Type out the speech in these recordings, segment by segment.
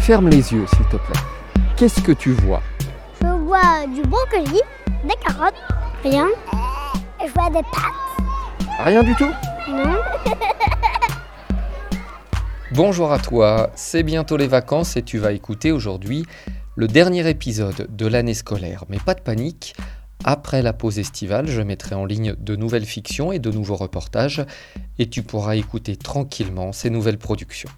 Ferme les yeux, s'il te plaît. Qu'est-ce que tu vois? Je vois du brocoli, des carottes, rien. Et je vois des pâtes. Rien du tout? Non. Bonjour à toi, c'est bientôt les vacances et tu vas écouter aujourd'hui le dernier épisode de l'année scolaire. Mais pas de panique, après la pause estivale, je mettrai en ligne de nouvelles fictions et de nouveaux reportages et tu pourras écouter tranquillement ces nouvelles productions.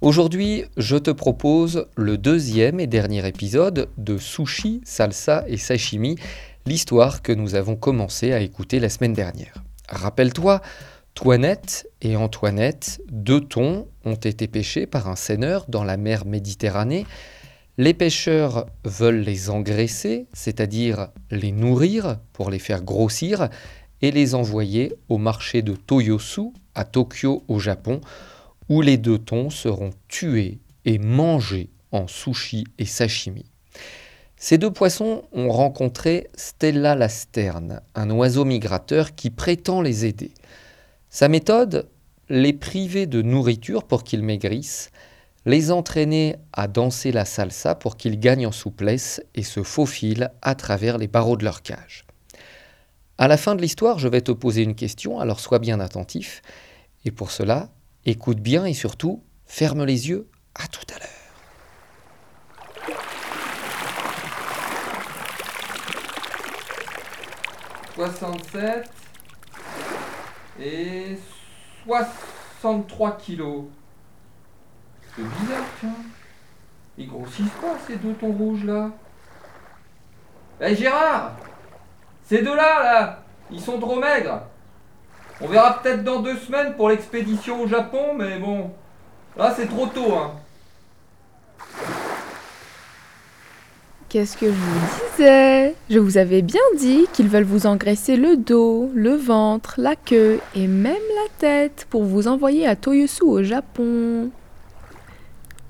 Aujourd'hui, je te propose le deuxième et dernier épisode de Sushi, Salsa et Sashimi, l'histoire que nous avons commencé à écouter la semaine dernière. Rappelle-toi, Toinette et Antoinette, deux thons, ont été pêchés par un seineur dans la mer Méditerranée. Les pêcheurs veulent les engraisser, c'est-à-dire les nourrir pour les faire grossir, et les envoyer au marché de Toyosu, à Tokyo au Japon, où les deux thons seront tués et mangés en sushi et sashimi. Ces deux poissons ont rencontré Stella Lasterne, un oiseau migrateur qui prétend les aider. Sa méthode Les priver de nourriture pour qu'ils maigrissent, les entraîner à danser la salsa pour qu'ils gagnent en souplesse et se faufilent à travers les barreaux de leur cage. À la fin de l'histoire, je vais te poser une question, alors sois bien attentif. Et pour cela, écoute bien et surtout, ferme les yeux. À tout à l'heure. 67 et 63 kilos. C'est bizarre, tiens. Ils grossissent pas, ces deux tons rouges là. Eh Gérard Ces deux-là, là, ils sont trop maigres. On verra peut-être dans deux semaines pour l'expédition au Japon, mais bon, là c'est trop tôt, hein. Qu'est-ce que je vous disais? Je vous avais bien dit qu'ils veulent vous engraisser le dos, le ventre, la queue et même la tête pour vous envoyer à Toyosu au Japon.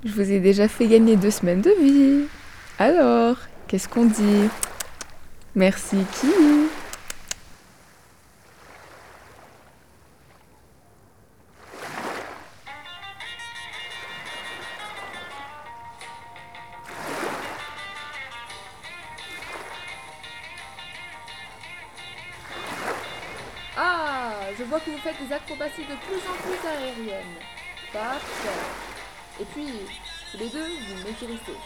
Je vous ai déjà fait gagner deux semaines de vie. Alors, qu'est-ce qu'on dit? Merci qui Ah, je vois que vous faites des acrobaties de plus en plus aériennes. Parfait. Et puis, tous les deux, vous m'écrissez.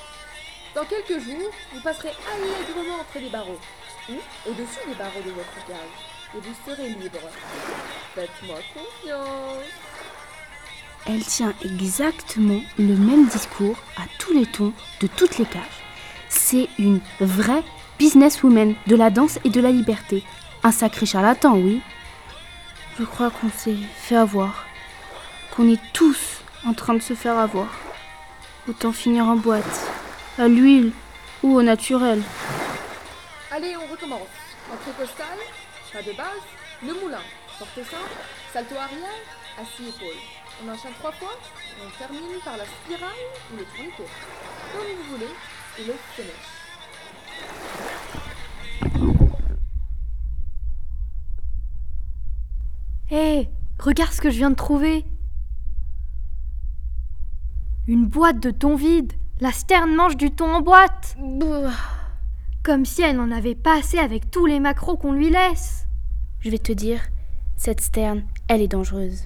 Dans quelques jours, vous passerez allègrement entre les barreaux, ou au-dessus des barreaux de votre cage, et vous serez libre. Faites-moi confiance. Elle tient exactement le même discours à tous les tons de toutes les cages. C'est une vraie businesswoman de la danse et de la liberté. Un sacré charlatan, oui. Je crois qu'on s'est fait avoir. Qu'on est tous en train de se faire avoir. Autant finir en boîte, à l'huile ou au naturel. Allez, on recommence. Entrée postale, pas de base, le moulin, porte simple, salto arrière, assis épaule. On enchaîne trois fois, et on termine par la spirale ou le tourniquet. Comme vous voulez, et le finish. Hé, regarde ce que je viens de trouver. Une boîte de thon vide. La sterne mange du thon en boîte. Comme si elle n'en avait pas assez avec tous les macros qu'on lui laisse. Je vais te dire, cette sterne, elle est dangereuse.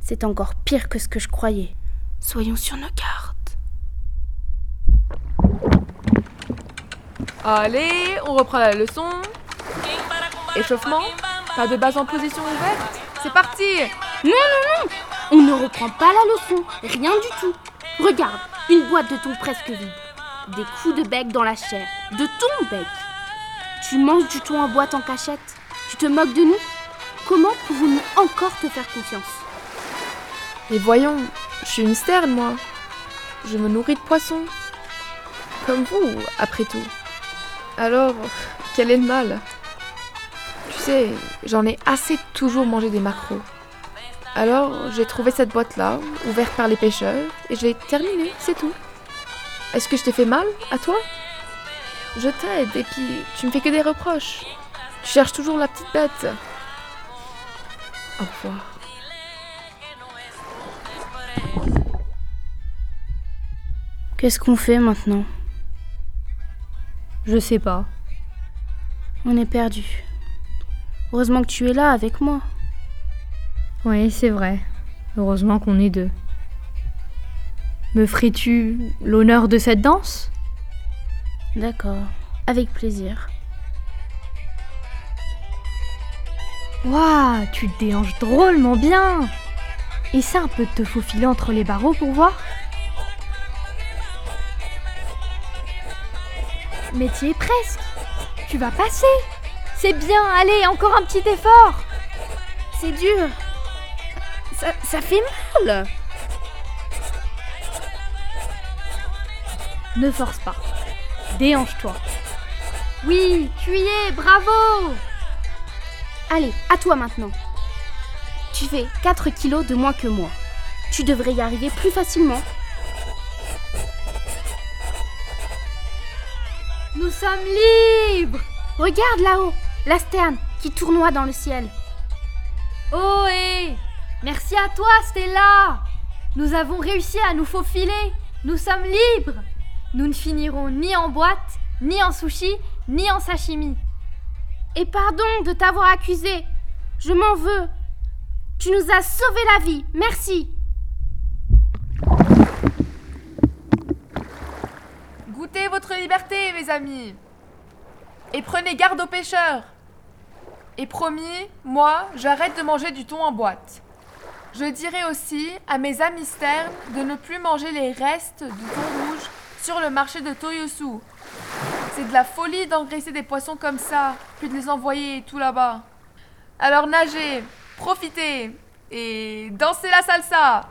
C'est encore pire que ce que je croyais. Soyons sur nos gardes. Allez, on reprend la leçon. Échauffement, pas de base en position ouverte. C'est parti Non, non, non On ne reprend pas la leçon. Rien du tout. Regarde, une boîte de thon presque vide. Des coups de bec dans la chair. De ton bec. Tu manges du thon en boîte en cachette. Tu te moques de nous Comment pouvons-nous encore te faire confiance? Et voyons, je suis une sterne, moi. Je me nourris de poissons. Comme vous, après tout. Alors, quel est le mal? Tu sais, j'en ai assez toujours manger des macros. Alors, j'ai trouvé cette boîte-là, ouverte par les pêcheurs, et je l'ai terminée, c'est tout. Est-ce que je t'ai fait mal, à toi? Je t'aide, et puis tu me fais que des reproches. Tu cherches toujours la petite bête. Au revoir. Qu'est-ce qu'on fait maintenant? Je sais pas. On est perdu. Heureusement que tu es là avec moi. Oui, c'est vrai. Heureusement qu'on est deux. Me ferais-tu l'honneur de cette danse? D'accord, avec plaisir. Waouh, tu te déhanches drôlement bien Essaie un peu de te faufiler entre les barreaux pour voir Mais tu es presque Tu vas passer C'est bien, allez, encore un petit effort C'est dur. Ça, fait mal. Ne force pas. Déhanche-toi. Oui, tu bravo Allez, à toi maintenant. Tu fais 4 kilos de moins que moi. Tu devrais y arriver plus facilement. Nous sommes libres Regarde là-haut, la sterne qui tournoie dans le ciel. Oh hé Merci à toi, Stella Nous avons réussi à nous faufiler Nous sommes libres Nous ne finirons ni en boîte, ni en sushi, ni en sashimi. Et pardon de t'avoir accusé. Je m'en veux. Tu nous as sauvé la vie. Merci. Goûtez votre liberté, mes amis. Et prenez garde aux pêcheurs. Et promis, moi, j'arrête de manger du thon en boîte. Je dirai aussi à mes amis sternes de ne plus manger les restes du thon rouge sur le marché de Toyosu. C'est de la folie d'engraisser des poissons comme ça, puis de les envoyer tout là-bas. Alors nagez, profitez et dansez la salsa.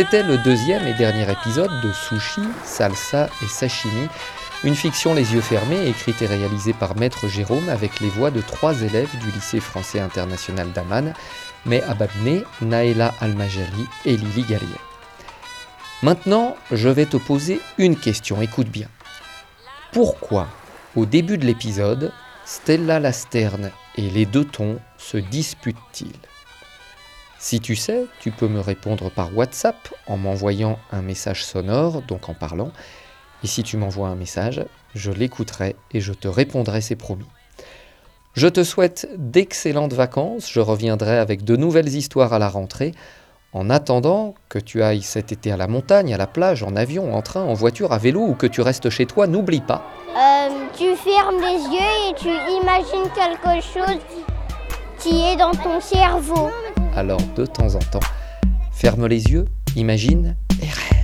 C'était le deuxième et dernier épisode de Sushi, Salsa et Sashimi, une fiction les yeux fermés écrite et réalisée par Maître Jérôme avec les voix de trois élèves du lycée français international d'Aman, mais Ababné, Naëla Almajali et Lily Gallier. Maintenant, je vais te poser une question, écoute bien. Pourquoi, au début de l'épisode, Stella Lasterne et les deux tons se disputent-ils? Si tu sais, tu peux me répondre par WhatsApp en m'envoyant un message sonore, donc en parlant. Et si tu m'envoies un message, je l'écouterai et je te répondrai, c'est promis. Je te souhaite d'excellentes vacances, je reviendrai avec de nouvelles histoires à la rentrée. En attendant que tu ailles cet été à la montagne, à la plage, en avion, en train, en voiture, à vélo ou que tu restes chez toi, n'oublie pas. Euh, tu fermes les yeux et tu imagines quelque chose qui est dans ton cerveau. Alors de temps en temps, ferme les yeux, imagine et rêve.